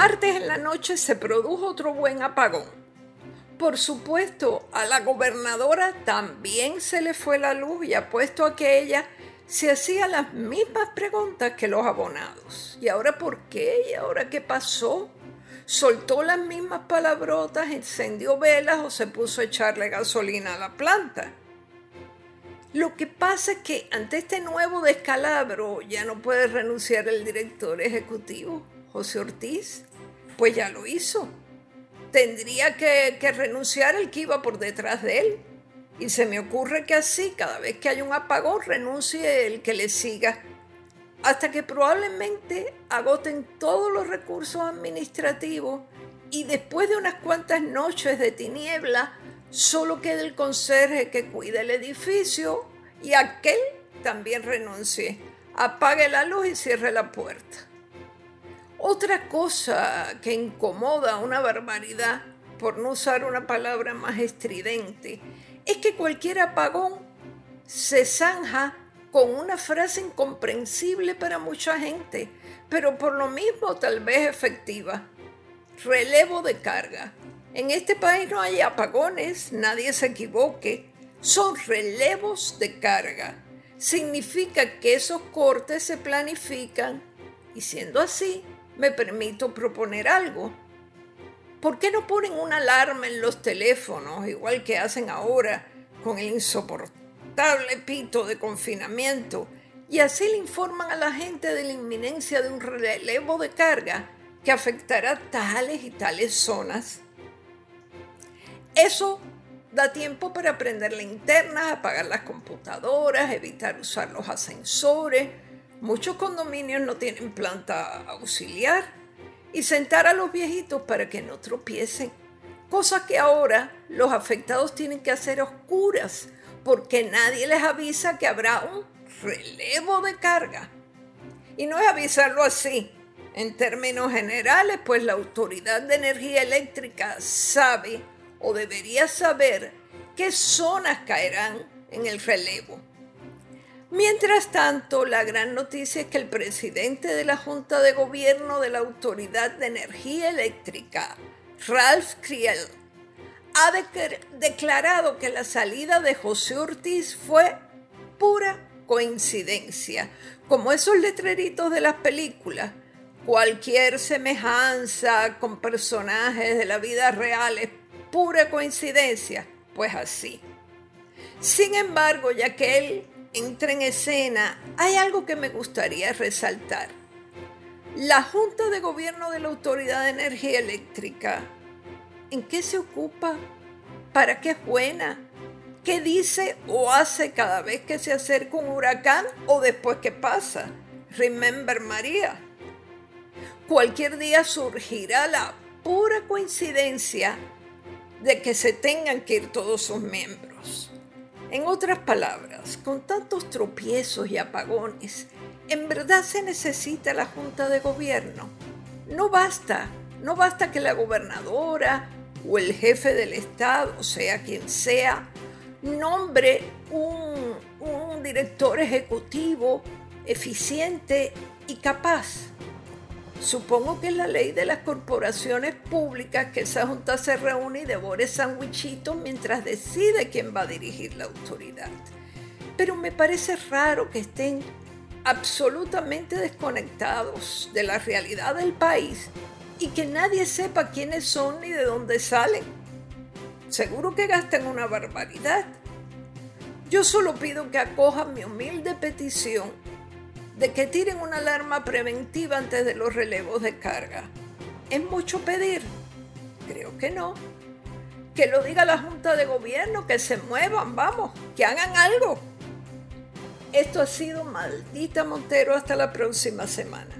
martes en la noche se produjo otro buen apagón. Por supuesto, a la gobernadora también se le fue la luz y apuesto a que ella se hacía las mismas preguntas que los abonados. ¿Y ahora por qué? ¿Y ahora qué pasó? ¿Soltó las mismas palabrotas, encendió velas o se puso a echarle gasolina a la planta? Lo que pasa es que ante este nuevo descalabro ya no puede renunciar el director ejecutivo, José Ortiz, pues ya lo hizo. Tendría que, renunciar el que iba por detrás de él, y se me ocurre que así, cada vez que hay un apagón, renuncie el que le siga, hasta que probablemente agoten todos los recursos administrativos y después de unas cuantas noches de tiniebla, solo quede el conserje que cuide el edificio y aquel también renuncie. Apague la luz y cierre la puerta. Otra cosa que incomoda una barbaridad, por no usar una palabra más estridente, es que cualquier apagón se zanja con una frase incomprensible para mucha gente, pero por lo mismo tal vez efectiva. Relevo de carga. En este país no hay apagones, nadie se equivoque. Son relevos de carga. Significa que esos cortes se planifican y siendo así, me permito proponer algo. ¿Por qué no ponen una alarma en los teléfonos, igual que hacen ahora con el insoportable pito de confinamiento, y así le informan a la gente de la inminencia de un relevo de carga que afectará tales y tales zonas? Eso da tiempo para prender linternas, apagar las computadoras, evitar usar los ascensores. Muchos condominios no tienen planta auxiliar y sentar a los viejitos para que no tropiecen. Cosa que ahora los afectados tienen que hacer oscuras porque nadie les avisa que habrá un relevo de carga. Y no es avisarlo así. En términos generales, pues la Autoridad de Energía Eléctrica sabe o debería saber qué zonas caerán en el relevo. Mientras tanto, la gran noticia es que el presidente de la Junta de Gobierno de la Autoridad de Energía Eléctrica, Ralph Kriel, ha declarado que la salida de José Ortiz fue pura coincidencia, como esos letreritos de las películas. Cualquier semejanza con personajes de la vida real es pura coincidencia, pues así. Sin embargo, ya que él entra en escena, hay algo que me gustaría resaltar. La Junta de Gobierno de la Autoridad de Energía Eléctrica, ¿en qué se ocupa? ¿Para qué es buena? ¿Qué dice o hace cada vez que se acerca un huracán o después que pasa? Remember María. Cualquier día surgirá la pura coincidencia de que se tengan que ir todos sus miembros. En otras palabras, con tantos tropiezos y apagones, en verdad se necesita la Junta de Gobierno. No basta, no basta que la gobernadora o el jefe del Estado, sea quien sea, nombre un, un director ejecutivo eficiente y capaz. Supongo que es la ley de las corporaciones públicas que esa junta se reúne y devore sandwichitos mientras decide quién va a dirigir la autoridad. Pero me parece raro que estén absolutamente desconectados de la realidad del país y que nadie sepa quiénes son ni de dónde salen. Seguro que gastan una barbaridad. Yo solo pido que acojan mi humilde petición de que tiren una alarma preventiva antes de los relevos de carga. ¿Es mucho pedir? Creo que no. Que lo diga la Junta de Gobierno, que se muevan, vamos, que hagan algo. Esto ha sido Maldita Montero hasta la próxima semana.